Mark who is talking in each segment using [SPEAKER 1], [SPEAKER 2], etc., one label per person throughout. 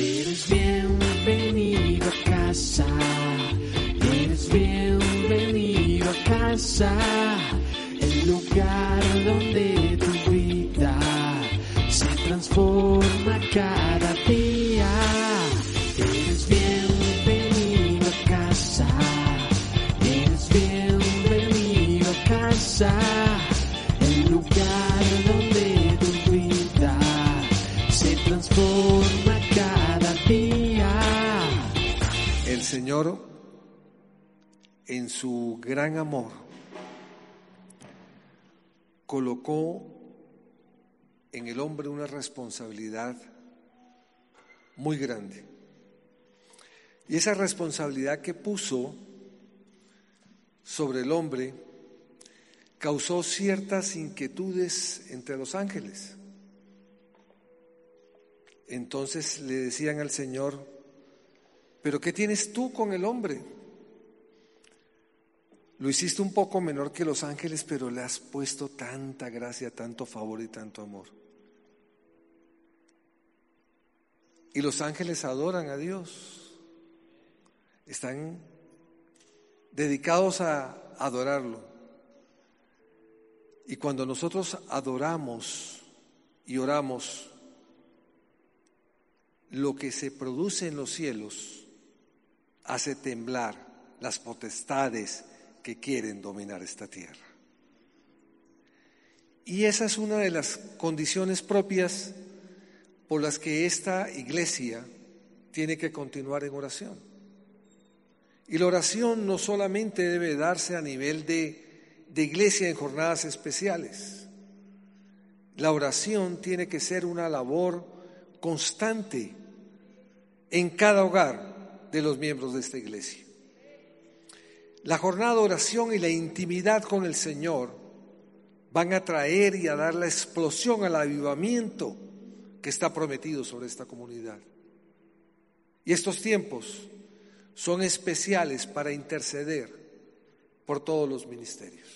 [SPEAKER 1] Eres bienvenido a casa. Eres bienvenido a casa. El lugar donde tu vida se transforma cada día.
[SPEAKER 2] Señor, en su gran amor, colocó en el hombre una responsabilidad muy grande. Y esa responsabilidad que puso sobre el hombre causó ciertas inquietudes entre los ángeles. Entonces le decían al Señor, pero ¿qué tienes tú con el hombre? Lo hiciste un poco menor que los ángeles, pero le has puesto tanta gracia, tanto favor y tanto amor. Y los ángeles adoran a Dios. Están dedicados a adorarlo. Y cuando nosotros adoramos y oramos, lo que se produce en los cielos hace temblar las potestades que quieren dominar esta tierra. Y esa es una de las condiciones propias por las que esta iglesia tiene que continuar en oración. Y la oración no solamente debe darse a nivel de, de iglesia en jornadas especiales. La oración tiene que ser una labor constante en cada hogar de los miembros de esta iglesia. La jornada de oración y la intimidad con el Señor van a traer y a dar la explosión al avivamiento que está prometido sobre esta comunidad. Y estos tiempos son especiales para interceder por todos los ministerios.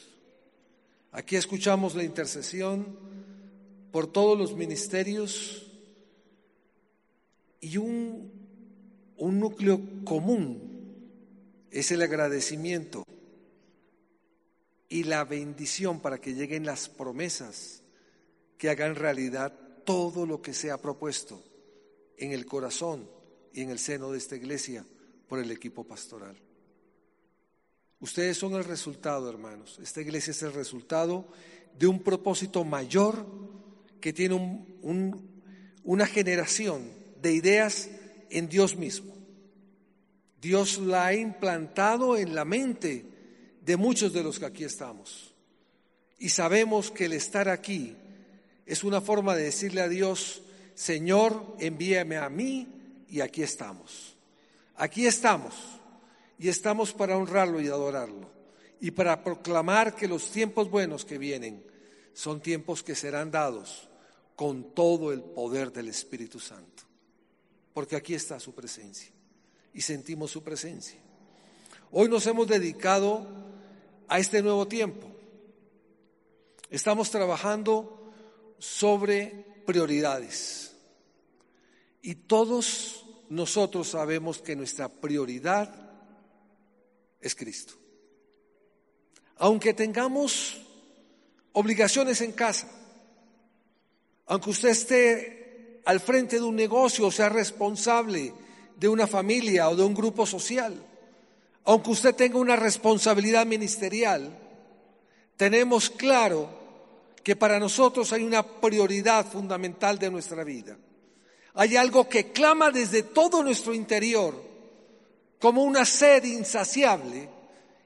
[SPEAKER 2] Aquí escuchamos la intercesión por todos los ministerios y un, un núcleo común es el agradecimiento y la bendición para que lleguen las promesas que hagan realidad todo lo que se ha propuesto en el corazón y en el seno de esta iglesia por el equipo pastoral. Ustedes son el resultado, hermanos. Esta iglesia es el resultado de un propósito mayor que tiene un- un- una generación de ideas en Dios mismo. Dios la ha implantado en la mente de muchos de los que aquí estamos. Y sabemos que el estar aquí es una forma de decirle a Dios, Señor, envíame a mí y aquí estamos. Aquí estamos y estamos para honrarlo y adorarlo y para proclamar que los tiempos buenos que vienen son tiempos que serán dados con todo el poder del Espíritu Santo. Porque aquí está su presencia y sentimos su presencia. Hoy nos hemos dedicado a este nuevo tiempo. Estamos trabajando sobre prioridades. Y todos nosotros sabemos que nuestra prioridad es Cristo. Aunque tengamos obligaciones en casa, aunque usted esté al frente de un negocio sea responsable de una familia o de un grupo social, aunque usted tenga una responsabilidad ministerial, tenemos claro que para nosotros hay una prioridad fundamental de nuestra vida. Hay algo que clama desde todo nuestro interior como una sed insaciable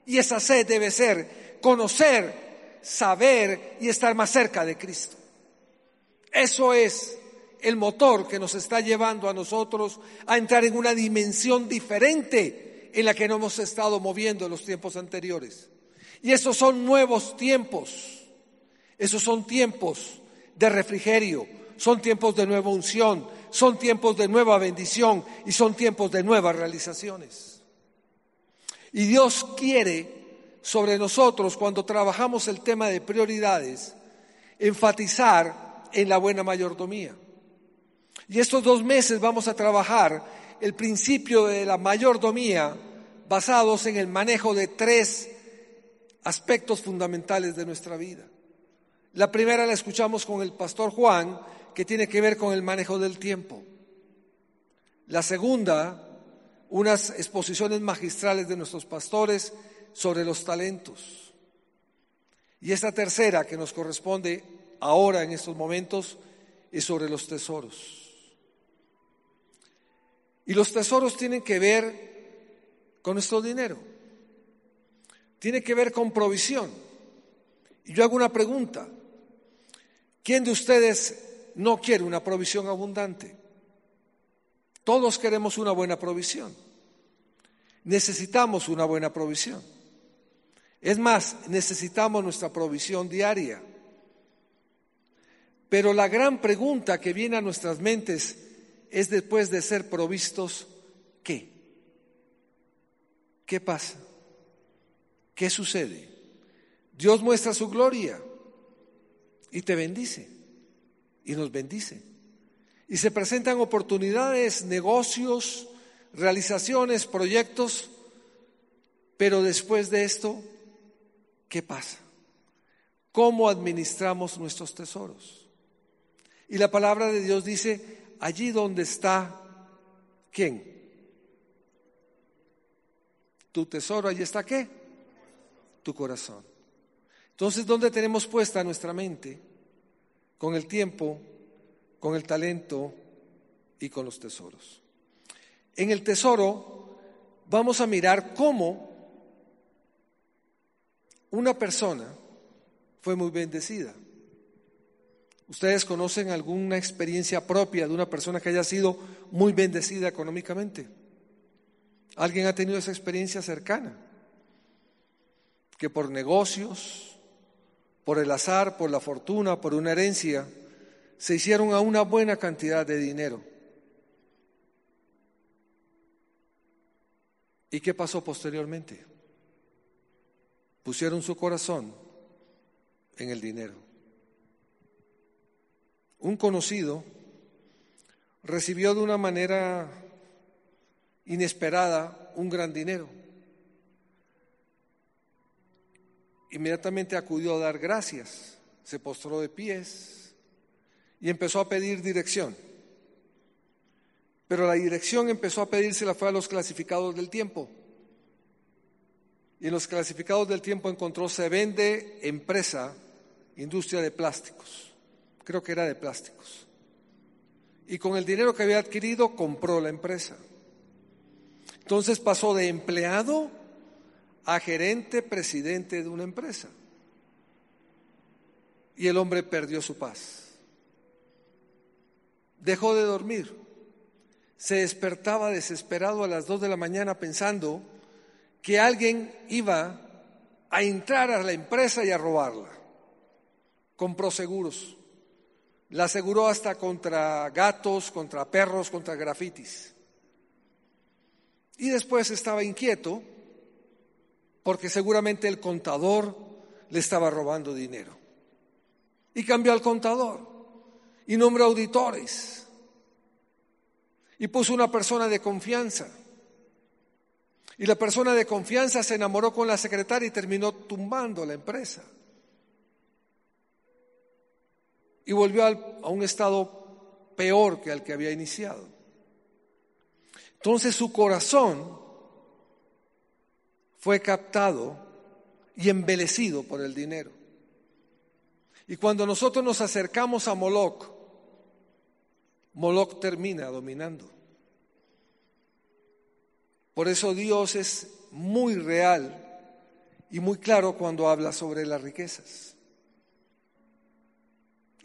[SPEAKER 2] y esa sed debe ser conocer, saber y estar más cerca de Cristo. Eso es el motor que nos está llevando a nosotros a entrar en una dimensión diferente en la que no hemos estado moviendo en los tiempos anteriores. Y esos son nuevos tiempos. Esos son tiempos de refrigerio, son tiempos de nueva unción, son tiempos de nueva bendición y son tiempos de nuevas realizaciones. Y Dios quiere sobre nosotros, cuando trabajamos el tema de prioridades, enfatizar en la buena mayordomía. Y estos dos meses vamos a trabajar el principio de la mayordomía basados en el manejo de tres aspectos fundamentales de nuestra vida. La primera la escuchamos con el pastor Juan, que tiene que ver con el manejo del tiempo. La segunda, unas exposiciones magistrales de nuestros pastores sobre los talentos. Y esta tercera, que nos corresponde ahora en estos momentos, es sobre los tesoros. Y los tesoros tienen que ver con nuestro dinero. Tiene que ver con provisión. Y yo hago una pregunta. ¿Quién de ustedes no quiere una provisión abundante? Todos queremos una buena provisión. Necesitamos una buena provisión. Es más, necesitamos nuestra provisión diaria. Pero la gran pregunta que viene a nuestras mentes es después de ser provistos, ¿qué? ¿Qué pasa? ¿Qué sucede? Dios muestra su gloria y te bendice y nos bendice. Y se presentan oportunidades, negocios, realizaciones, proyectos, pero después de esto, ¿qué pasa? ¿Cómo administramos nuestros tesoros? Y la palabra de Dios dice, allí donde está, ¿quién? Tu tesoro, allí está qué? Tu corazón. Entonces, ¿dónde tenemos puesta nuestra mente? Con el tiempo, con el talento y con los tesoros. En el tesoro vamos a mirar cómo una persona fue muy bendecida. ¿Ustedes conocen alguna experiencia propia de una persona que haya sido muy bendecida económicamente? ¿Alguien ha tenido esa experiencia cercana? Que por negocios, por el azar, por la fortuna, por una herencia, se hicieron a una buena cantidad de dinero. ¿Y qué pasó posteriormente? Pusieron su corazón en el dinero un conocido recibió de una manera inesperada un gran dinero. Inmediatamente acudió a dar gracias, se postró de pies y empezó a pedir dirección. Pero la dirección empezó a pedírsela fue a los clasificados del tiempo. Y en los clasificados del tiempo encontró se vende empresa, industria de plásticos creo que era de plásticos. Y con el dinero que había adquirido compró la empresa. Entonces pasó de empleado a gerente, presidente de una empresa. Y el hombre perdió su paz. Dejó de dormir. Se despertaba desesperado a las dos de la mañana pensando que alguien iba a entrar a la empresa y a robarla. Compró seguros. La aseguró hasta contra gatos, contra perros, contra grafitis. Y después estaba inquieto porque seguramente el contador le estaba robando dinero. Y cambió al contador y nombró auditores. Y puso una persona de confianza. Y la persona de confianza se enamoró con la secretaria y terminó tumbando la empresa. Y volvió a un estado peor que al que había iniciado. Entonces su corazón fue captado y embelecido por el dinero. Y cuando nosotros nos acercamos a Moloch, Moloch termina dominando. Por eso Dios es muy real y muy claro cuando habla sobre las riquezas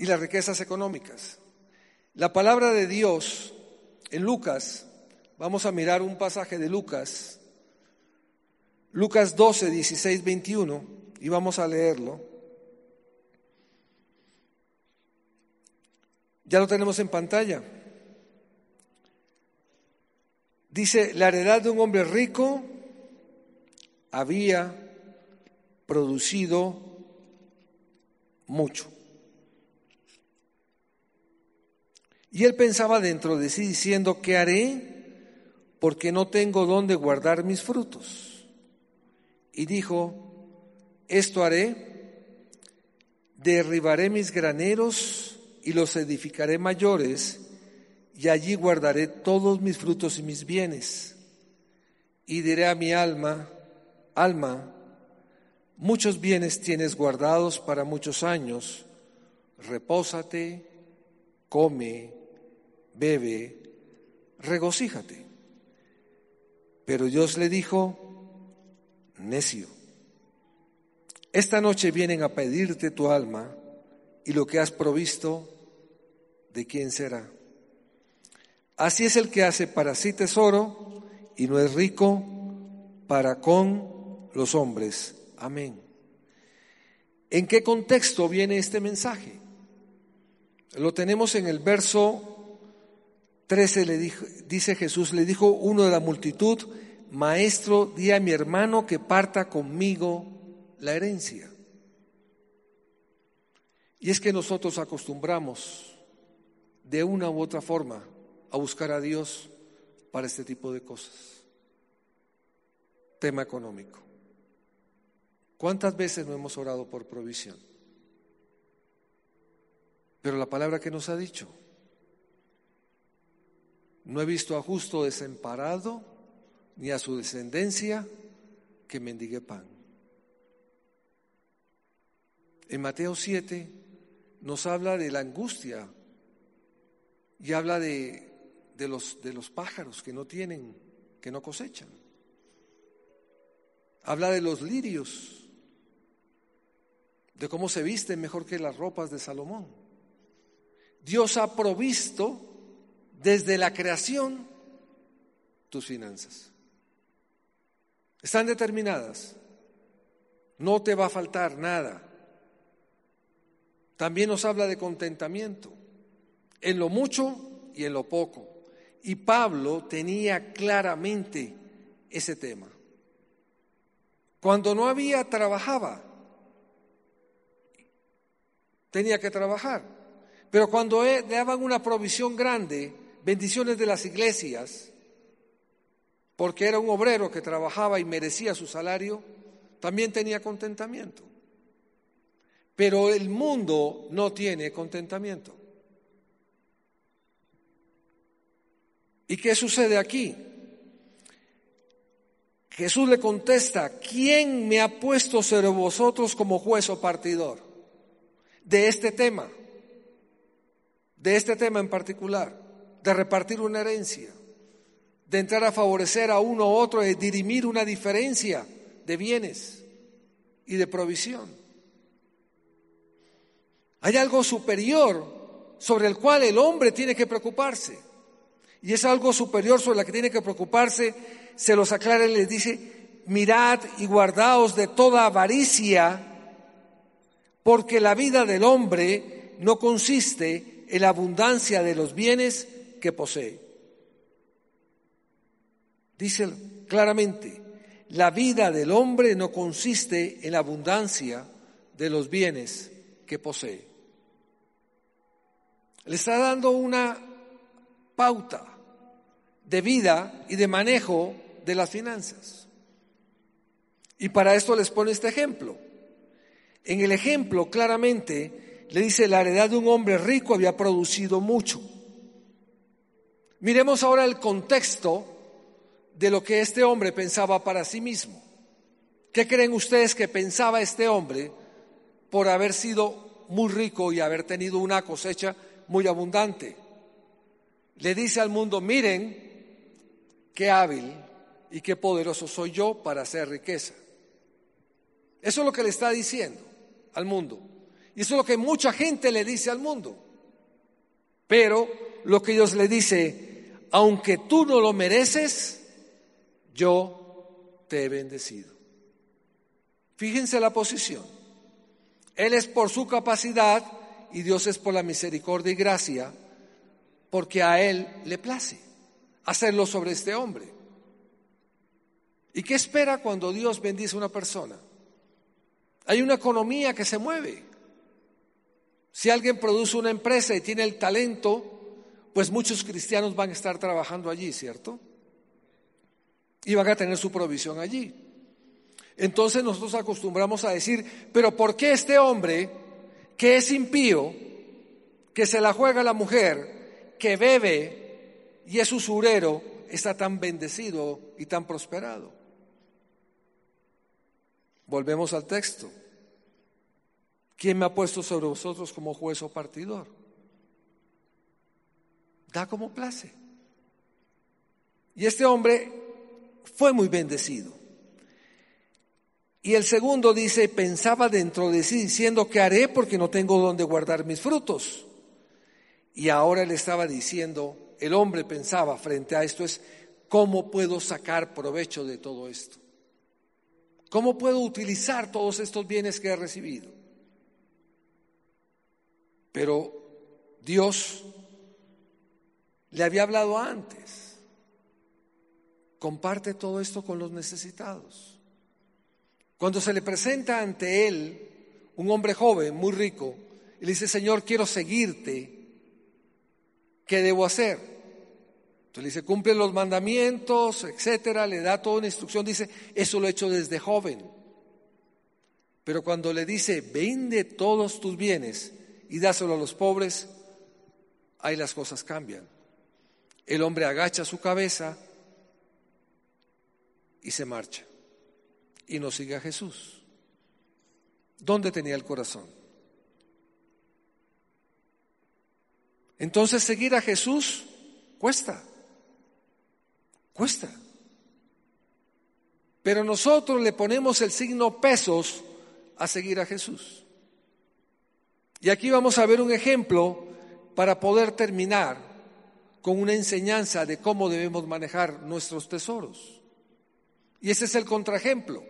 [SPEAKER 2] y las riquezas económicas. La palabra de Dios en Lucas, vamos a mirar un pasaje de Lucas, Lucas 12, 16, 21, y vamos a leerlo. Ya lo tenemos en pantalla. Dice, la heredad de un hombre rico había producido mucho. Y él pensaba dentro de sí diciendo, ¿qué haré? Porque no tengo dónde guardar mis frutos. Y dijo, esto haré, derribaré mis graneros y los edificaré mayores, y allí guardaré todos mis frutos y mis bienes. Y diré a mi alma, alma, muchos bienes tienes guardados para muchos años, repósate, come, bebe, regocíjate. Pero Dios le dijo, necio, esta noche vienen a pedirte tu alma y lo que has provisto, ¿de quién será? Así es el que hace para sí tesoro y no es rico para con los hombres. Amén. ¿En qué contexto viene este mensaje? Lo tenemos en el verso 13, le dijo, dice Jesús, le dijo uno de la multitud, Maestro, di a mi hermano que parta conmigo la herencia. Y es que nosotros acostumbramos de una u otra forma a buscar a Dios para este tipo de cosas. Tema económico. ¿Cuántas veces no hemos orado por provisión? Pero la palabra que nos ha dicho, no he visto a justo desamparado ni a su descendencia que mendigue pan. En Mateo 7 nos habla de la angustia y habla de, de, los, de los pájaros que no tienen, que no cosechan. Habla de los lirios, de cómo se visten mejor que las ropas de Salomón. Dios ha provisto desde la creación tus finanzas. Están determinadas. No te va a faltar nada. También nos habla de contentamiento, en lo mucho y en lo poco. Y Pablo tenía claramente ese tema. Cuando no había, trabajaba. Tenía que trabajar. Pero cuando le daban una provisión grande, bendiciones de las iglesias, porque era un obrero que trabajaba y merecía su salario, también tenía contentamiento. Pero el mundo no tiene contentamiento. ¿Y qué sucede aquí? Jesús le contesta, ¿quién me ha puesto sobre vosotros como juez o partidor de este tema? De este tema en particular, de repartir una herencia, de entrar a favorecer a uno u otro, de dirimir una diferencia de bienes y de provisión. Hay algo superior sobre el cual el hombre tiene que preocuparse. Y es algo superior sobre el que tiene que preocuparse. Se los aclara y les dice, mirad y guardaos de toda avaricia, porque la vida del hombre no consiste en la abundancia de los bienes que posee. Dice claramente, la vida del hombre no consiste en la abundancia de los bienes que posee. Le está dando una pauta de vida y de manejo de las finanzas. Y para esto les pone este ejemplo. En el ejemplo claramente le dice la heredad de un hombre rico había producido mucho. Miremos ahora el contexto de lo que este hombre pensaba para sí mismo. ¿Qué creen ustedes que pensaba este hombre por haber sido muy rico y haber tenido una cosecha muy abundante. Le dice al mundo, miren qué hábil y qué poderoso soy yo para hacer riqueza. Eso es lo que le está diciendo al mundo. Y eso es lo que mucha gente le dice al mundo. Pero lo que Dios le dice, aunque tú no lo mereces, yo te he bendecido. Fíjense la posición. Él es por su capacidad y Dios es por la misericordia y gracia, porque a Él le place hacerlo sobre este hombre. ¿Y qué espera cuando Dios bendice a una persona? Hay una economía que se mueve. Si alguien produce una empresa y tiene el talento pues muchos cristianos van a estar trabajando allí, ¿cierto? Y van a tener su provisión allí. Entonces nosotros acostumbramos a decir, pero ¿por qué este hombre que es impío, que se la juega la mujer, que bebe y es usurero, está tan bendecido y tan prosperado? Volvemos al texto. ¿Quién me ha puesto sobre vosotros como juez o partidor? Da como place. Y este hombre fue muy bendecido. Y el segundo dice, pensaba dentro de sí diciendo, ¿qué haré porque no tengo donde guardar mis frutos? Y ahora le estaba diciendo, el hombre pensaba frente a esto es, ¿cómo puedo sacar provecho de todo esto? ¿Cómo puedo utilizar todos estos bienes que he recibido? Pero Dios le había hablado antes. Comparte todo esto con los necesitados. Cuando se le presenta ante él un hombre joven, muy rico, y le dice, Señor, quiero seguirte, ¿qué debo hacer? Entonces le dice, cumple los mandamientos, etcétera, le da toda una instrucción, dice, eso lo he hecho desde joven. Pero cuando le dice, vende todos tus bienes y dáselo a los pobres, ahí las cosas cambian. El hombre agacha su cabeza y se marcha y no sigue a Jesús. ¿Dónde tenía el corazón? Entonces seguir a Jesús cuesta, cuesta. Pero nosotros le ponemos el signo pesos a seguir a Jesús. Y aquí vamos a ver un ejemplo para poder terminar con una enseñanza de cómo debemos manejar nuestros tesoros. Y ese es el contraejemplo.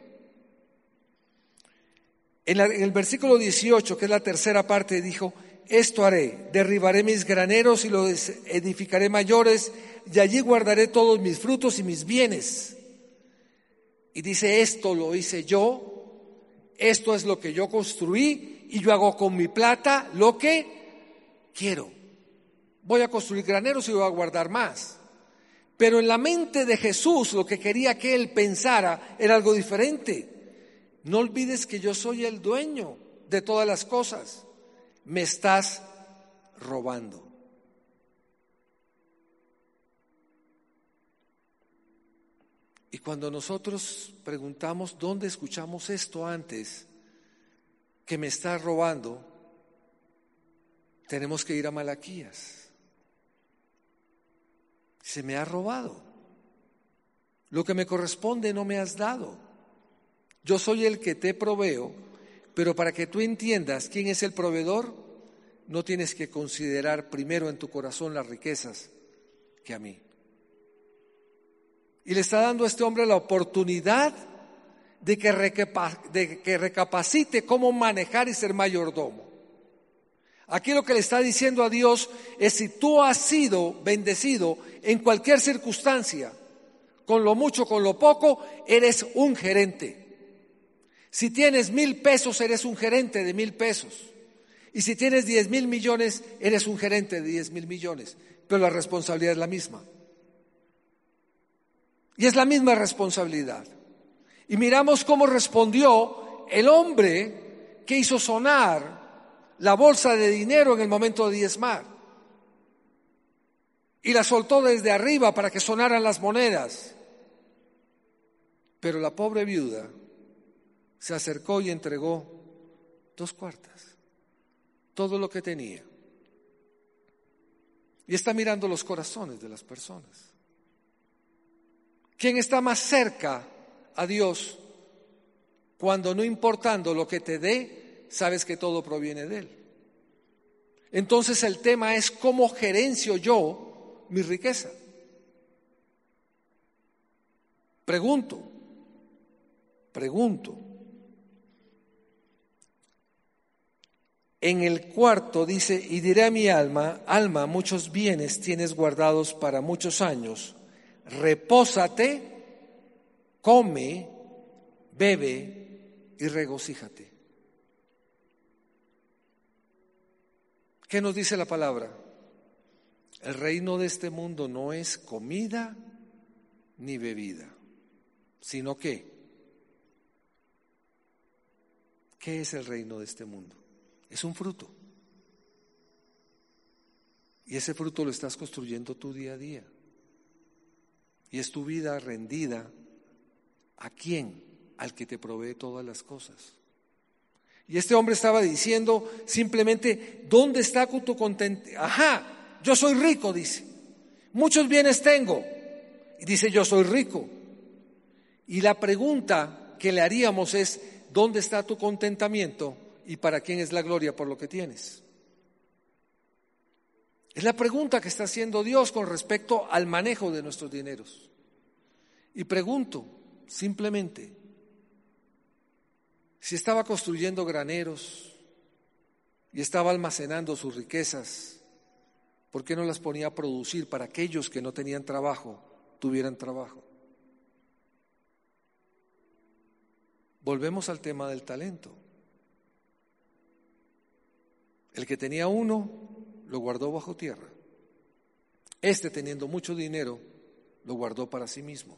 [SPEAKER 2] En, el versículo 18, que es la tercera parte, dijo, esto haré, derribaré mis graneros y los edificaré mayores, y allí guardaré todos mis frutos y mis bienes. Y dice, esto lo hice yo, esto es lo que yo construí, y yo hago con mi plata lo que quiero. Voy a construir graneros y voy a guardar más. Pero en la mente de Jesús lo que quería que él pensara era algo diferente. No olvides que yo soy el dueño de todas las cosas. Me estás robando. Y cuando nosotros preguntamos dónde escuchamos esto antes, que me estás robando, tenemos que ir a Malaquías. Se me ha robado. Lo que me corresponde no me has dado. Yo soy el que te proveo, pero para que tú entiendas quién es el proveedor, no tienes que considerar primero en tu corazón las riquezas que a mí. Y le está dando a este hombre la oportunidad de que, recapacite cómo manejar y ser mayordomo. Aquí lo que le está diciendo a Dios es si tú has sido bendecido en cualquier circunstancia, con lo mucho, con lo poco, eres un gerente. Si tienes mil pesos, eres un gerente de mil pesos. Y si tienes diez mil millones, eres un gerente de diez mil millones. Pero la responsabilidad es la misma. Y es la misma responsabilidad. Y miramos cómo respondió el hombre que hizo sonar la bolsa de dinero en el momento de diezmar. Y la soltó desde arriba para que sonaran las monedas. Pero la pobre viuda se acercó y entregó dos cuartas, todo lo que tenía. Y está mirando los corazones de las personas. ¿Quién está más cerca a Dios cuando no importando lo que te dé, sabes que todo proviene de Él? Entonces el tema es cómo gerencio yo mi riqueza. Pregunto, pregunto, En el cuarto dice, y diré a mi alma, alma, muchos bienes tienes guardados para muchos años, repósate, come, bebe y regocíjate. ¿Qué nos dice la palabra? El reino de este mundo no es comida ni bebida, sino que, ¿qué es el reino de este mundo? Es un fruto. Y ese fruto lo estás construyendo tu día a día. Y es tu vida rendida a quién? Al que te provee todas las cosas. Y este hombre estaba diciendo simplemente, ¿dónde está tu contento? Ajá, yo soy rico, dice. Muchos bienes tengo. Y dice, yo soy rico. Y la pregunta que le haríamos es, ¿dónde está tu contentamiento y para quién es la gloria por lo que tienes? Es la pregunta que está haciendo Dios con respecto al manejo de nuestros dineros. Y pregunto simplemente, si estaba construyendo graneros y estaba almacenando sus riquezas, ¿por qué no las ponía a producir para aquellos que no tenían trabajo tuvieran trabajo? Volvemos al tema del talento. El que tenía uno lo guardó bajo tierra. Este teniendo mucho dinero lo guardó para sí mismo.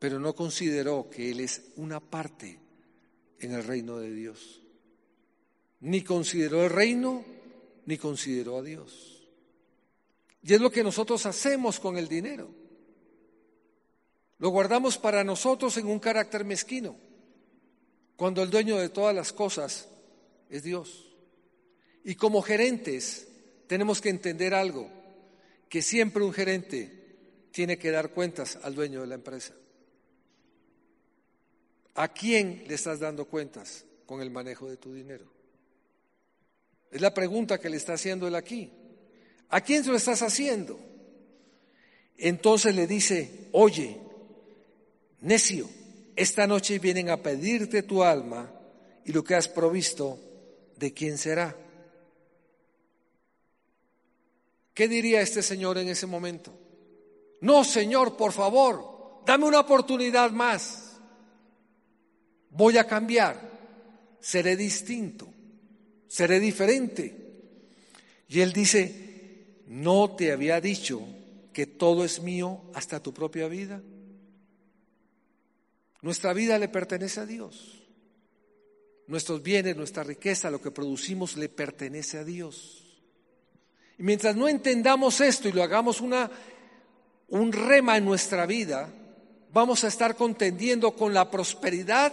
[SPEAKER 2] Pero no consideró que Él es una parte en el reino de Dios. Ni consideró el reino, ni consideró a Dios. Y es lo que nosotros hacemos con el dinero. Lo guardamos para nosotros en un carácter mezquino, cuando el dueño de todas las cosas es Dios. Y como gerentes tenemos que entender algo, que siempre un gerente tiene que dar cuentas al dueño de la empresa. ¿A quién le estás dando cuentas con el manejo de tu dinero? Es la pregunta que le está haciendo él aquí. ¿A quién se lo estás haciendo? Entonces le dice, oye, necio, esta noche vienen a pedirte tu alma y lo que has provisto, ¿de quién será? ¿Qué diría este señor en ese momento? No, Señor, por favor, dame una oportunidad más voy a cambiar, seré distinto, seré diferente. Y él dice, ¿no te había dicho que todo es mío hasta tu propia vida? Nuestra vida le pertenece a Dios. Nuestros bienes, nuestra riqueza, lo que producimos le pertenece a Dios. Y mientras no entendamos esto y lo hagamos una, un rema en nuestra vida, vamos a estar contendiendo con la prosperidad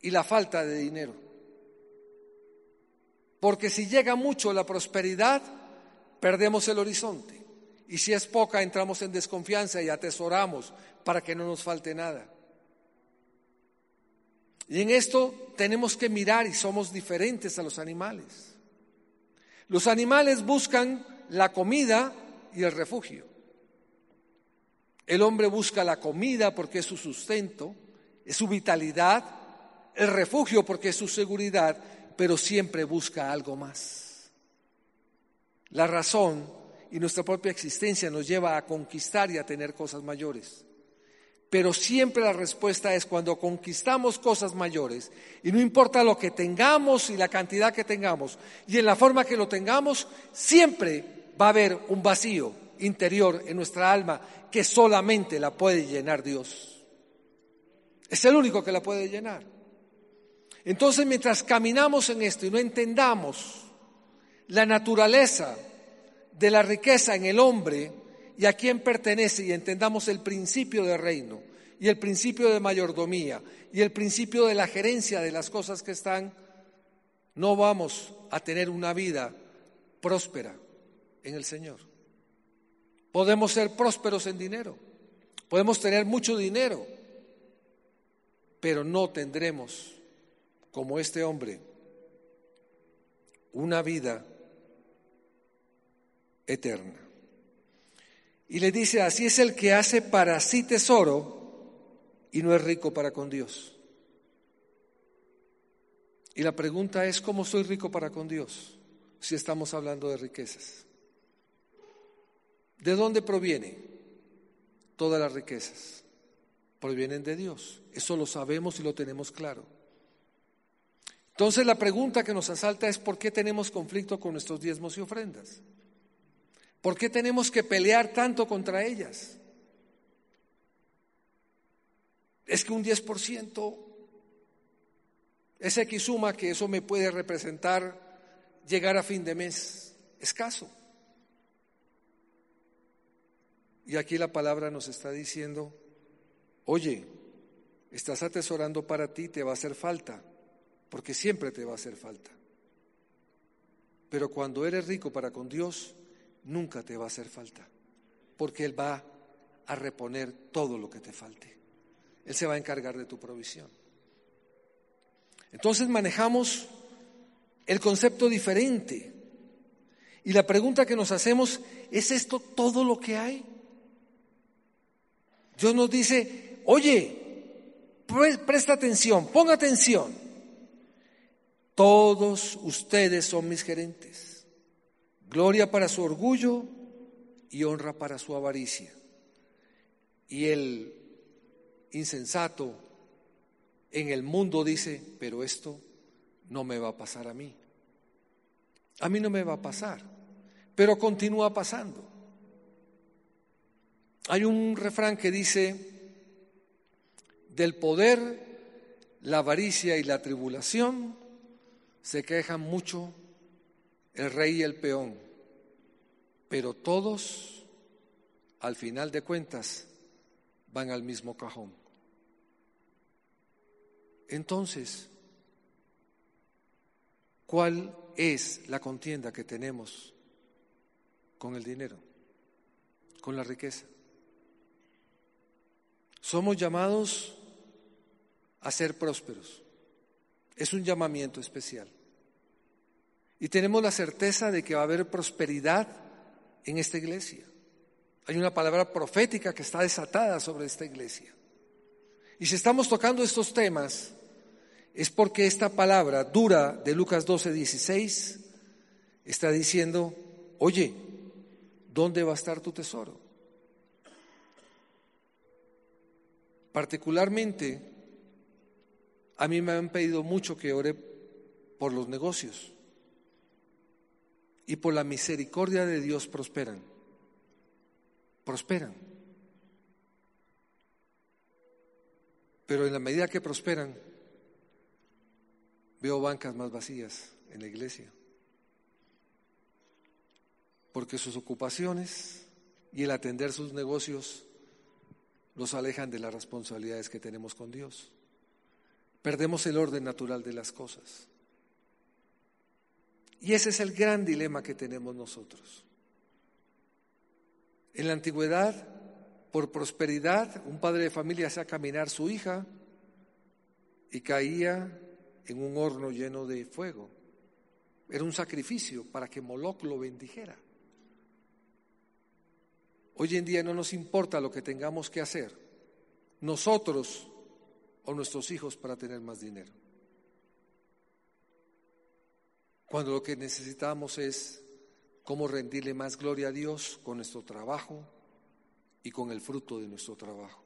[SPEAKER 2] y la falta de dinero. Porque si llega mucho la prosperidad, perdemos el horizonte. Y si es poca, entramos en desconfianza y atesoramos para que no nos falte nada. Y en esto tenemos que mirar y somos diferentes a los animales. Los animales buscan la comida y el refugio. El hombre busca la comida porque es su sustento, es su vitalidad, el refugio porque es su seguridad, pero siempre busca algo más. La razón y nuestra propia existencia nos lleva a conquistar y a tener cosas mayores. Pero siempre la respuesta es cuando conquistamos cosas mayores, y no importa lo que tengamos y la cantidad que tengamos, y en la forma que lo tengamos, siempre va a haber un vacío interior en nuestra alma que solamente la puede llenar Dios. Es el único que la puede llenar. Entonces, mientras caminamos en esto y no entendamos la naturaleza de la riqueza en el hombre y a quién pertenece y entendamos el principio de reino y el principio de mayordomía y el principio de la gerencia de las cosas que están, no vamos a tener una vida próspera en el Señor. Podemos ser prósperos en dinero, podemos tener mucho dinero, pero no tendremos como este hombre una vida eterna. Y le dice, así es el que hace para sí tesoro y no es rico para con Dios. Y la pregunta es, ¿cómo soy rico para con Dios si estamos hablando de riquezas? ¿De dónde proviene todas las riquezas? Provienen de Dios. Eso lo sabemos y lo tenemos claro. Entonces la pregunta que nos asalta es ¿por qué tenemos conflicto con nuestros diezmos y ofrendas? ¿Por qué tenemos que pelear tanto contra ellas? Es que un 10% es X suma que eso me puede representar llegar a fin de mes escaso. Y aquí la palabra nos está diciendo, oye, estás atesorando para ti, te va a hacer falta porque siempre te va a hacer falta. Pero cuando eres rico para con Dios, nunca te va a hacer falta, porque Él va a reponer todo lo que te falte. Él se va a encargar de tu provisión. Entonces manejamos el concepto diferente. Y la pregunta que nos hacemos, ¿es esto todo lo que hay? Dios nos dice, oye, presta atención, ponga atención. Todos ustedes son mis gerentes. Gloria para su orgullo y honra para su avaricia. Y el insensato en el mundo dice, pero esto no me va a pasar a mí. A mí no me va a pasar, pero continúa pasando. Hay un refrán que dice, del poder, la avaricia y la tribulación se quejan mucho el rey y el peón, pero todos, al final de cuentas, van al mismo cajón. Entonces, ¿cuál es la contienda que tenemos con el dinero, con la riqueza? Somos llamados a ser prósperos. Es un llamamiento especial. Y tenemos la certeza de que va a haber prosperidad en esta iglesia. Hay una palabra profética que está desatada sobre esta iglesia. Y si estamos tocando estos temas, es porque esta palabra dura de Lucas 12, 16 está diciendo, oye, ¿dónde va a estar tu tesoro? Particularmente, a mí me han pedido mucho que ore por los negocios y por la misericordia de Dios prosperan. Prosperan. Pero en la medida que prosperan, veo bancas más vacías en la iglesia. Porque sus ocupaciones y el atender sus negocios los alejan de las responsabilidades que tenemos con Dios. Perdemos el orden natural de las cosas. Y ese es el gran dilema que tenemos nosotros. En la antigüedad, por prosperidad, un padre de familia hacía caminar su hija y caía en un horno lleno de fuego. Era un sacrificio para que Moloch lo bendijera. Hoy en día no nos importa lo que tengamos que hacer, nosotros o nuestros hijos para tener más dinero cuando lo que necesitamos es cómo rendirle más gloria a Dios con nuestro trabajo y con el fruto de nuestro trabajo.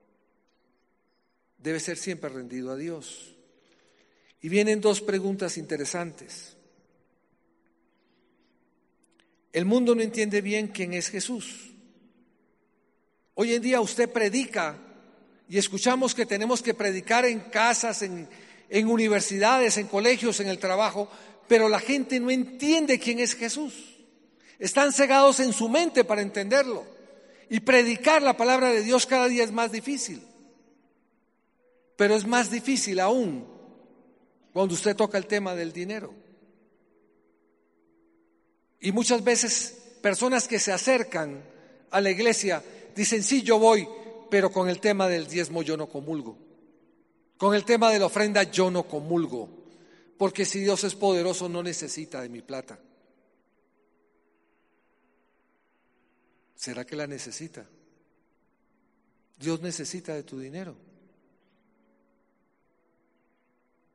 [SPEAKER 2] Debe ser siempre rendido a Dios. Y vienen dos preguntas interesantes. El mundo no entiende bien quién es Jesús. Hoy en día usted predica y escuchamos que tenemos que predicar en casas, en, universidades, en colegios, en el trabajo, pero la gente no entiende quién es Jesús. Están cegados en su mente para entenderlo. Y predicar la palabra de Dios cada día es más difícil. Pero es más difícil aún cuando usted toca el tema del dinero. Y muchas veces personas que se acercan a la iglesia dicen, sí, yo voy, pero con el tema del diezmo yo no comulgo. Con el tema de la ofrenda yo no comulgo. Porque si Dios es poderoso no necesita de mi plata. ¿Será que la necesita? Dios necesita de tu dinero.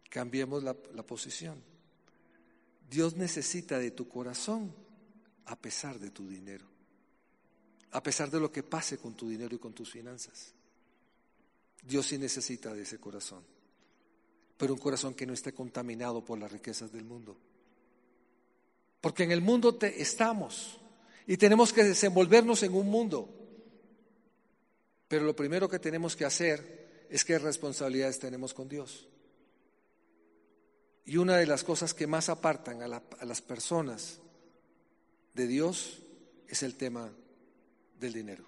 [SPEAKER 2] Cambiemos la, posición. Dios necesita de tu corazón a pesar de tu dinero, a pesar de lo que pase con tu dinero y con tus finanzas. Dios sí necesita de ese corazón. Pero un corazón que no esté contaminado por las riquezas del mundo. Porque en el mundo te estamos y tenemos que desenvolvernos en un mundo. Pero lo primero que tenemos que hacer es qué responsabilidades tenemos con Dios. Y una de las cosas que más apartan a, a las personas de Dios es el tema del dinero.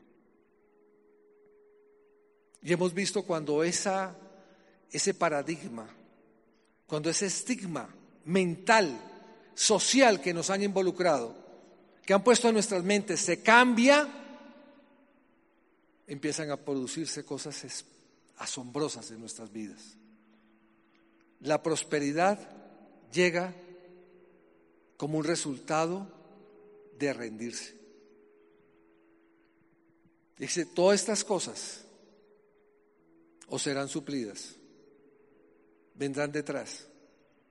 [SPEAKER 2] Y hemos visto cuando esa, ese paradigma, cuando ese estigma mental, social que nos han involucrado, que han puesto en nuestras mentes, se cambia, empiezan a producirse cosas asombrosas en nuestras vidas. La prosperidad llega como un resultado de rendirse. Dice, todas estas cosas o serán suplidas, vendrán detrás.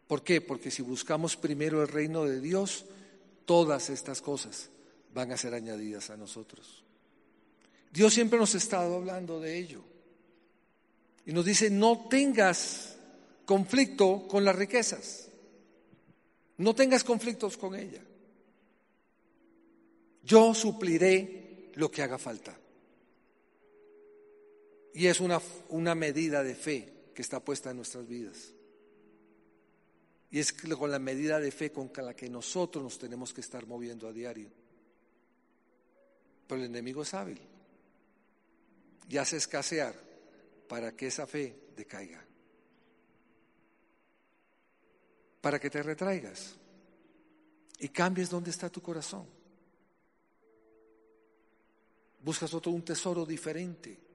[SPEAKER 2] ¿Por qué? Porque si buscamos primero el reino de Dios, todas estas cosas van a ser añadidas a nosotros. Dios siempre nos ha estado hablando de ello. Y nos dice, no tengas conflicto con las riquezas. No tengas conflictos con ella. Yo supliré lo que haga falta. Y es una, una medida de fe que está puesta en nuestras vidas. Y es con la medida de fe con la que nosotros nos tenemos que estar moviendo a diario. Pero el enemigo es hábil y hace escasear para que esa fe decaiga. Para que te retraigas y cambies donde está tu corazón. Buscas otro un tesoro diferente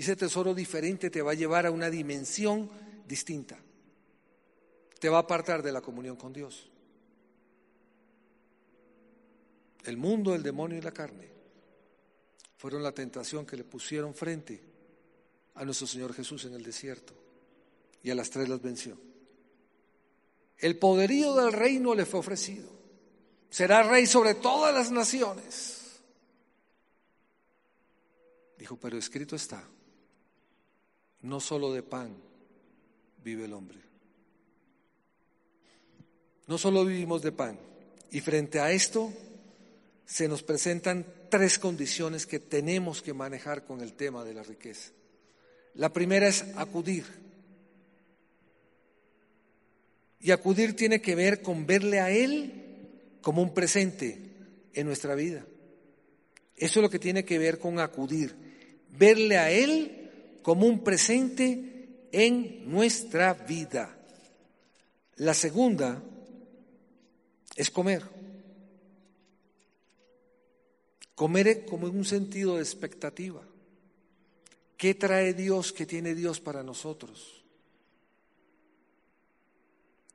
[SPEAKER 2] y ese tesoro diferente te va a llevar a una dimensión distinta. Te va a apartar de la comunión con Dios. El mundo, el demonio y la carne fueron la tentación que le pusieron frente a nuestro Señor Jesús en el desierto. Y a las tres las venció. El poderío del reino le fue ofrecido. Será rey sobre todas las naciones. Dijo, pero escrito está, no solo de pan vive el hombre. No solo vivimos de pan. Y frente a esto se nos presentan tres condiciones que tenemos que manejar con el tema de la riqueza. La primera es acudir. Y acudir tiene que ver con verle a Él como un presente en nuestra vida. Eso es lo que tiene que ver con acudir. Verle a Él como un presente en nuestra vida. La segunda es comer. Comer como en un sentido de expectativa. ¿Qué trae Dios? ¿Qué tiene Dios para nosotros?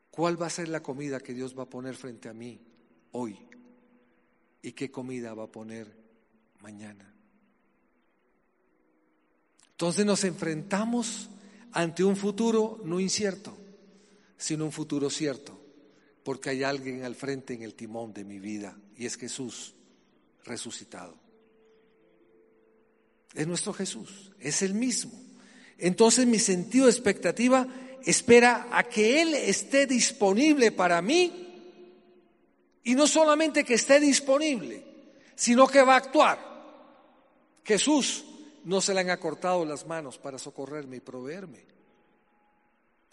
[SPEAKER 2] ¿Cuál va a ser la comida que Dios va a poner frente a mí hoy? ¿Y qué comida va a poner mañana? Entonces nos enfrentamos ante un futuro no incierto, sino un futuro cierto, porque hay alguien al frente en el timón de mi vida y es Jesús resucitado. Es nuestro Jesús, es el mismo. Entonces mi sentido de expectativa espera a que Él esté disponible para mí y no solamente que esté disponible, sino que va a actuar. Jesús no se le han acortado las manos para socorrerme y proveerme.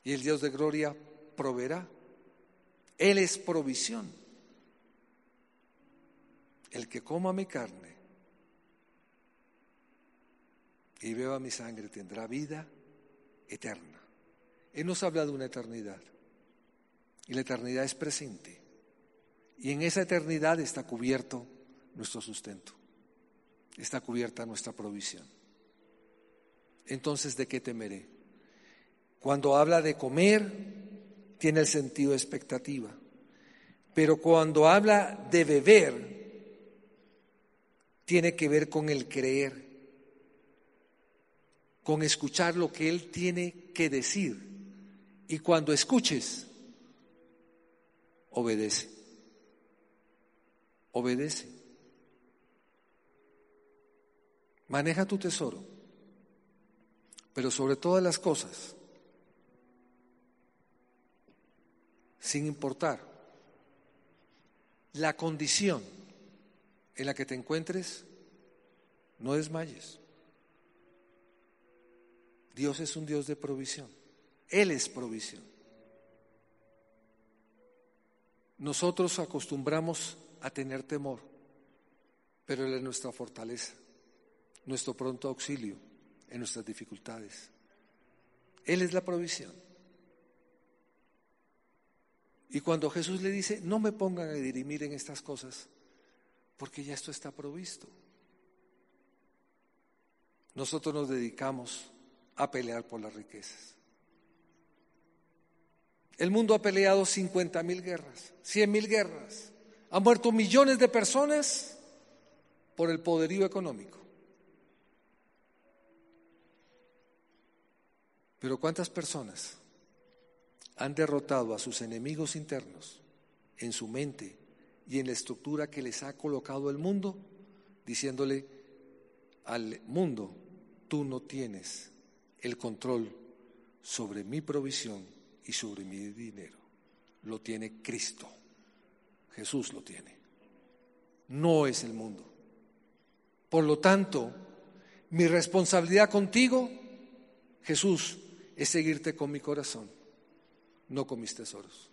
[SPEAKER 2] Y el Dios de gloria proveerá. Él es provisión. El que coma mi carne y beba mi sangre tendrá vida eterna. Él nos habla de una eternidad. Y la eternidad es presente. Y en esa eternidad está cubierto nuestro sustento. Está cubierta nuestra provisión entonces ¿de qué temeré? Cuando habla de comer, tiene el sentido de expectativa. Pero cuando habla de beber, tiene que ver con el creer, con escuchar lo que Él tiene que decir. Y cuando escuches, obedece. Obedece. Maneja tu tesoro. Pero sobre todas las cosas, sin importar la condición en la que te encuentres, no desmayes. Dios es un Dios de provisión. Él es provisión. Nosotros acostumbramos a tener temor, pero Él es nuestra fortaleza, nuestro pronto auxilio en nuestras dificultades. Él es la provisión. Y cuando Jesús le dice, no me pongan a dirimir en estas cosas, porque ya esto está provisto. Nosotros nos dedicamos a pelear por las riquezas. El mundo ha peleado 50 mil guerras, 100 mil guerras. Han muerto millones de personas por el poderío económico. Pero ¿cuántas personas han derrotado a sus enemigos internos en su mente y en la estructura que les ha colocado el mundo, diciéndole al mundo, tú no tienes el control sobre mi provisión y sobre mi dinero. Lo tiene Cristo. Jesús lo tiene. No es el mundo. Por lo tanto, mi responsabilidad contigo, Jesús, es seguirte con mi corazón no con mis tesoros.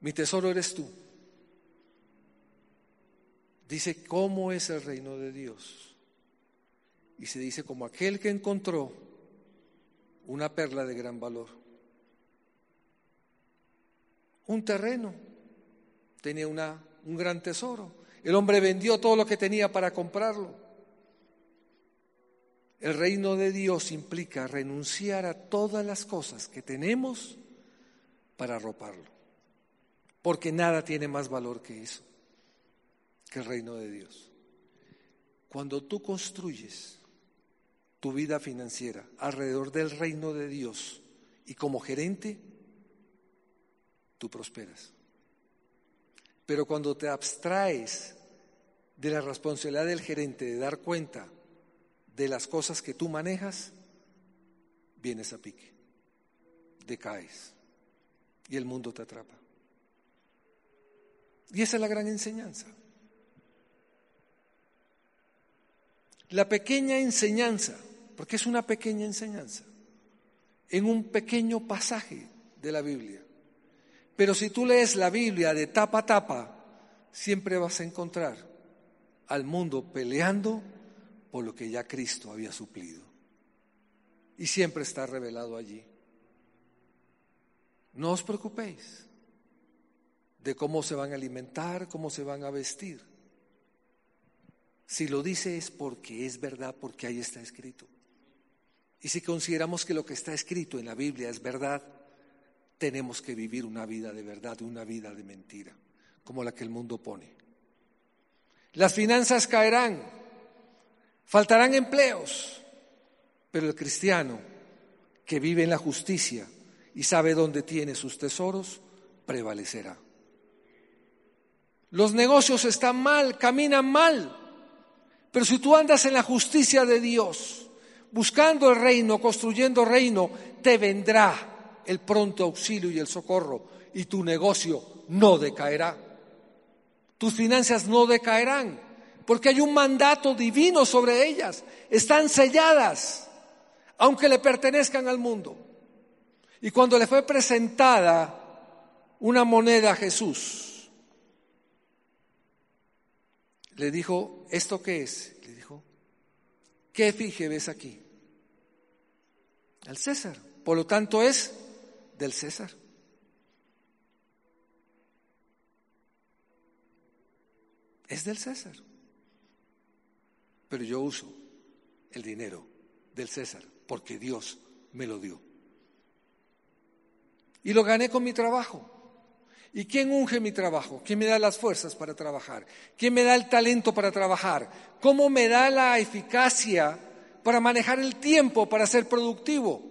[SPEAKER 2] Mi tesoro eres tú. Dice, ¿cómo es el reino de Dios? Y se dice, como aquel que encontró una perla de gran valor. Un terreno, tenía una, un gran tesoro. El hombre vendió todo lo que tenía para comprarlo. El reino de Dios implica renunciar a todas las cosas que tenemos para arroparlo. Porque nada tiene más valor que eso, que el reino de Dios. Cuando tú construyes tu vida financiera alrededor del reino de Dios y como gerente, tú prosperas. Pero cuando te abstraes de la responsabilidad del gerente de dar cuenta de las cosas que tú manejas, vienes a pique, decaes y el mundo te atrapa. Y esa es la gran enseñanza. La pequeña enseñanza, porque es una pequeña enseñanza, en un pequeño pasaje de la Biblia. Pero si tú lees la Biblia de tapa a tapa, siempre vas a encontrar al mundo peleando por lo que ya Cristo había suplido. Y siempre está revelado allí. No os preocupéis de cómo se van a alimentar, cómo se van a vestir. Si lo dice es porque es verdad, porque ahí está escrito. Y si consideramos que lo que está escrito en la Biblia es verdad, tenemos que vivir una vida de verdad, una vida de mentira, como la que el mundo pone. Las finanzas caerán, Faltarán empleos, pero el cristiano que vive en la justicia y sabe dónde tiene sus tesoros, prevalecerá. Los negocios están mal, caminan mal, pero si tú andas en la justicia de Dios, buscando el reino, construyendo reino, te vendrá el pronto auxilio y el socorro y tu negocio no decaerá. Tus finanzas no decaerán porque hay un mandato divino sobre ellas. Están selladas, aunque le pertenezcan al mundo. Y cuando le fue presentada una moneda a Jesús, le dijo, ¿esto qué es? Le dijo, ¿qué efigie ves aquí? Al César. Por lo tanto es del César. Es del César pero yo uso el dinero del César porque Dios me lo dio. Y lo gané con mi trabajo. ¿Y quién unge mi trabajo? ¿Quién me da las fuerzas para trabajar? ¿Quién me da el talento para trabajar? ¿Cómo me da la eficacia para manejar el tiempo, para ser productivo?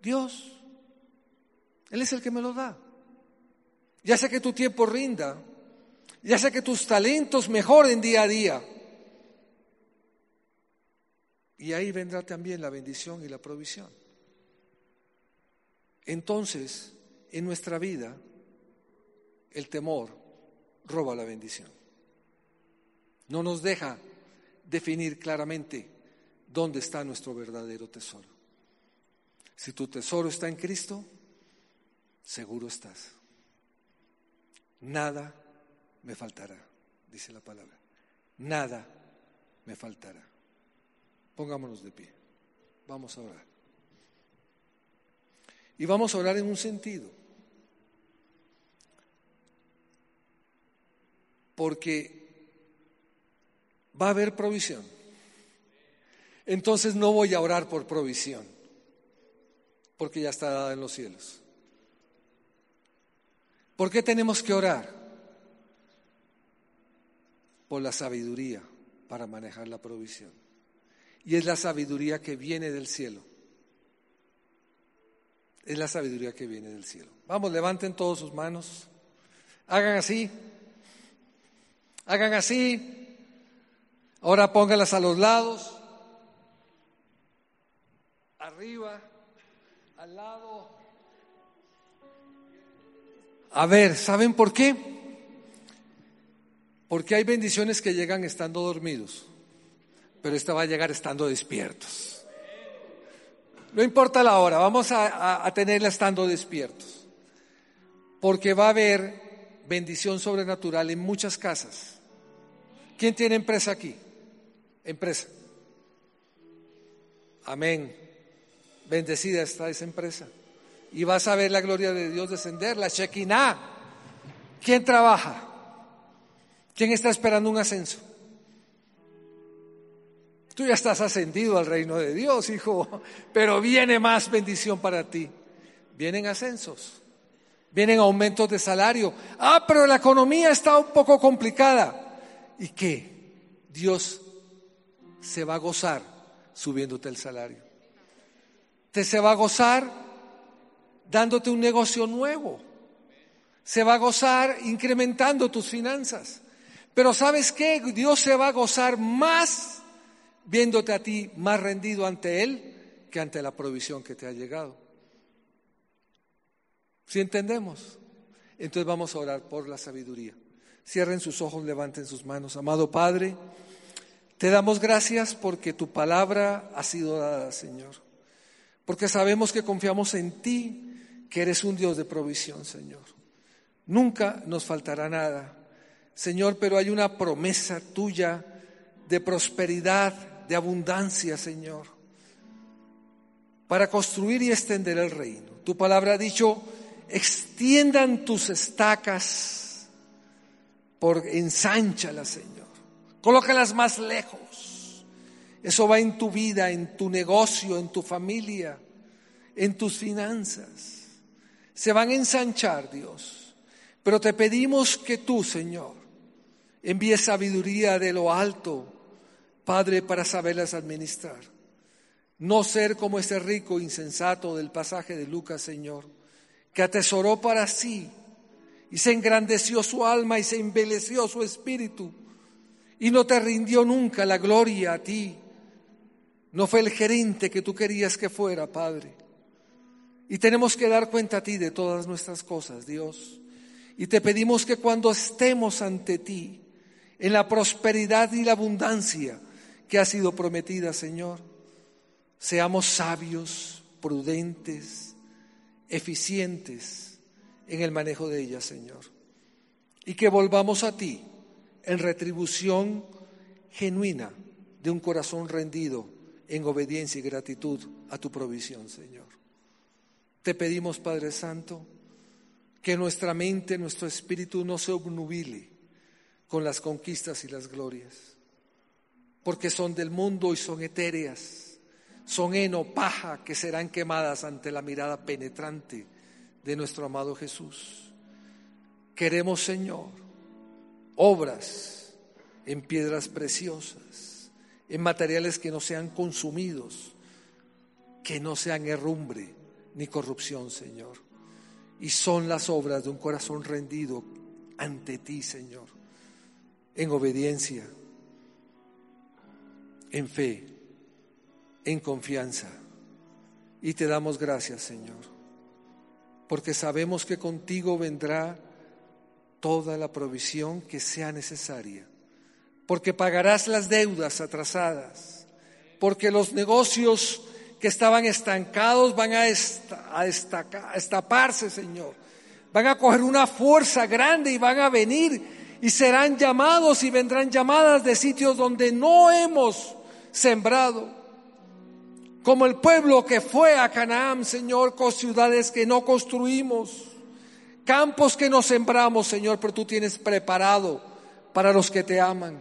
[SPEAKER 2] Dios. Él es el que me lo da. Ya sé que tu tiempo rinda. Ya sé que tus talentos mejoren día a día. Y ahí vendrá también la bendición y la provisión. entonces en nuestra vida el temor roba la bendición. No nos deja definir claramente dónde está nuestro verdadero tesoro. Si tu tesoro está en Cristo, seguro estás. Nada me faltará, dice la palabra. Nada me faltará. Pongámonos de pie. Vamos a orar. Y vamos a orar en un sentido. Porque va a haber provisión. Entonces no voy a orar por provisión, porque ya está dada en los cielos. ¿Por qué tenemos que orar? Por la sabiduría para manejar la provisión. Y es la sabiduría que viene del cielo. Es la sabiduría que viene del cielo. Vamos, levanten todos sus manos. Hagan así. Hagan así. Ahora póngalas a los lados. Arriba. Al lado. A ver, ¿saben por qué? Porque hay bendiciones que llegan estando dormidos, pero esta va a llegar estando despiertos. No importa la hora, vamos a, tenerla estando despiertos. Porque va a haber bendición sobrenatural en muchas casas. ¿Quién tiene empresa aquí? Empresa. Amén. Bendecida está esa empresa. Y vas a ver la gloria de Dios descender, la Shekinah. ¿Quién trabaja? ¿Quién está esperando un ascenso? Tú ya estás ascendido al reino de Dios, hijo, pero viene más bendición para ti. Vienen ascensos, vienen aumentos de salario. Ah, pero la economía está un poco complicada. ¿Y qué? Dios se va a gozar subiéndote el salario. Te se va a gozar dándote un negocio nuevo. Se va a gozar incrementando tus finanzas. Pero ¿sabes qué? Dios se va a gozar más viéndote a ti más rendido ante Él que ante la provisión que te ha llegado. Si entendemos? Entonces vamos a orar por la sabiduría. Cierren sus ojos, levanten sus manos. Amado Padre, te damos gracias porque tu palabra ha sido dada, Señor. Porque sabemos que confiamos en ti, que eres un Dios de provisión, Señor. Nunca nos faltará nada, Señor, pero hay una promesa tuya de prosperidad, de abundancia, Señor, para construir y extender el reino. Tu palabra ha dicho, extiendan tus estacas, por ensanchalas, Señor. Colócalas más lejos. Eso va en tu vida, en tu negocio, en tu familia, en tus finanzas. Se van a ensanchar, Dios. Pero te pedimos que tú, Señor, envíes sabiduría de lo alto Padre, para saberlas administrar. No ser como ese rico insensato del pasaje de Lucas, Señor, que atesoró para sí y se engrandeció su alma y se embeleció su espíritu y no te rindió nunca la gloria a ti. No fue el gerente que tú querías que fuera, Padre. Y tenemos que dar cuenta a ti de todas nuestras cosas, Dios. Y te pedimos que cuando estemos ante ti, en la prosperidad y la abundancia, que ha sido prometida, Señor. Seamos sabios, prudentes, eficientes en el manejo de ella, Señor. Y que volvamos a ti en retribución genuina de un corazón rendido en obediencia y gratitud a tu provisión, Señor. Te pedimos, Padre Santo, que nuestra mente, nuestro espíritu no se obnubile con las conquistas y las glorias porque son del mundo y son etéreas, son heno, paja que serán quemadas ante la mirada penetrante de nuestro amado Jesús. Queremos, Señor, obras en piedras preciosas, en materiales que no sean consumidos, que no sean herrumbre ni corrupción, Señor. Y son las obras de un corazón rendido ante ti, Señor, en obediencia en fe, en confianza. Y te damos gracias, Señor. porque sabemos que contigo vendrá toda la provisión que sea necesaria, porque pagarás las deudas atrasadas, porque los negocios que estaban estancados van a, estaparse, Señor. Van a coger una fuerza grande y van a venir y serán llamados y vendrán llamadas de sitios donde no hemos sembrado. Como el pueblo que fue a Canaán, Señor, con ciudades que no construimos, campos que no sembramos, Señor, pero tú tienes preparado para los que te aman.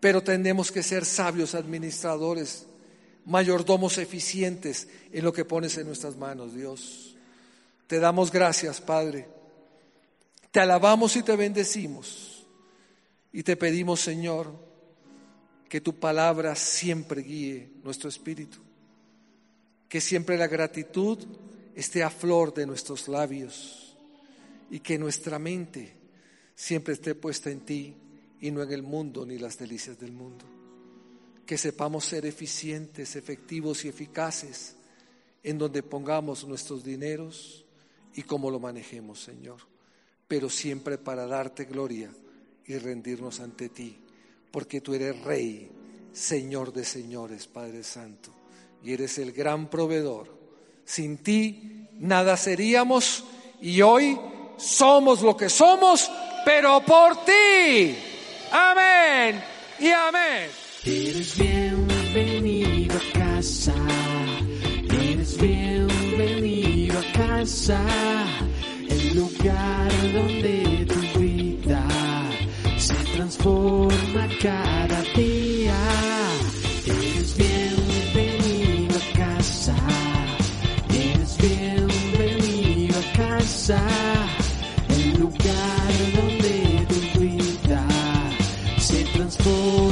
[SPEAKER 2] Pero tenemos que ser sabios administradores mayordomos eficientes en lo que pones en nuestras manos, Dios. Te damos gracias, Padre. Te alabamos y te bendecimos. Y te pedimos, Señor, que tu palabra siempre guíe nuestro espíritu. Que siempre la gratitud esté a flor de nuestros labios. Y que nuestra mente siempre esté puesta en ti y no en el mundo ni las delicias del mundo que sepamos ser eficientes, efectivos y eficaces en donde pongamos nuestros dineros y cómo lo manejemos, Señor. Pero siempre para darte gloria y rendirnos ante ti, porque tú eres Rey, Señor de señores, Padre Santo, y eres el gran proveedor. Sin ti nada seríamos y hoy somos lo que somos, pero por ti. Amén y amén.
[SPEAKER 1] Eres bienvenido a casa. Eres bienvenido a casa. El lugar donde transforma cada día. Eres bienvenido a casa. Eres bienvenido a casa. El lugar donde tu vida se transforma